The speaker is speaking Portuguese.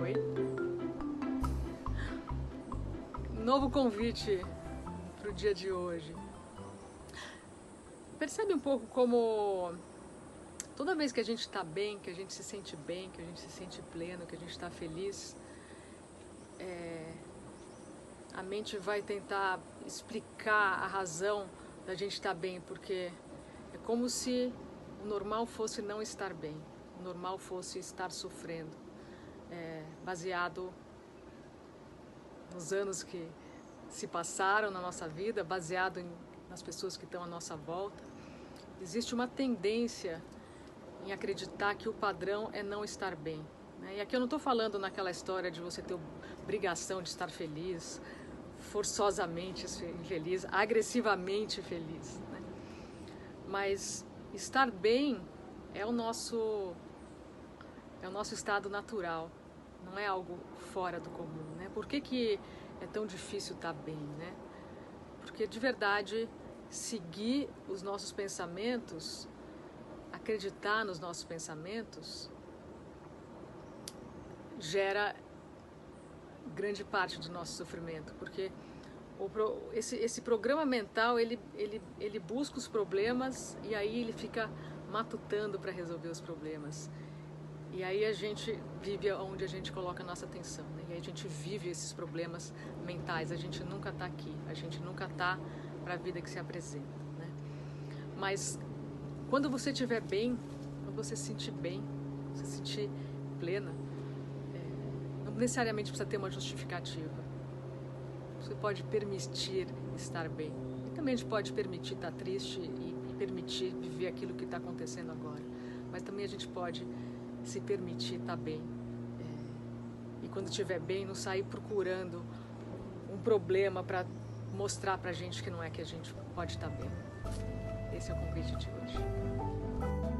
Oi. Novo convite para o dia de hoje. Percebe um pouco como toda vez que a gente está bem, que a gente se sente bem, que a gente se sente pleno, que a gente está feliz, é, a mente vai tentar explicar a razão da gente estar tá bem, porque é como se o normal fosse não estar bem, o normal fosse estar sofrendo, é, baseado nos anos que se passaram na nossa vida, baseado em, nas pessoas que estão à nossa volta. Existe uma tendência em acreditar que o padrão é não estar bem. Né? E aqui eu não estou falando naquela história de você ter obrigação de estar feliz, forçosamente feliz, agressivamente feliz. Mas estar bem é o nosso é o nosso estado natural, não é algo fora do comum, né? Por que, que é tão difícil estar bem, né? Porque de verdade seguir os nossos pensamentos, acreditar nos nossos pensamentos, gera grande parte do nosso sofrimento, porque o, esse, esse programa mental ele, ele, ele busca os problemas e aí ele fica matutando para resolver os problemas. E aí a gente vive onde a gente coloca a nossa atenção. Né? E aí a gente vive esses problemas mentais. A gente nunca está aqui. A gente nunca está para a vida que se apresenta. Né? Mas quando você estiver bem, quando você se sentir bem, se sentir plena, não necessariamente precisa ter uma justificativa. Você pode permitir estar bem. E também a gente pode permitir estar triste e, permitir viver aquilo que está acontecendo agora. Mas também a gente pode se permitir estar bem. É, e quando estiver bem, não sair procurando um problema para mostrar para a gente que não é que a gente pode estar bem. Esse é o convite de hoje.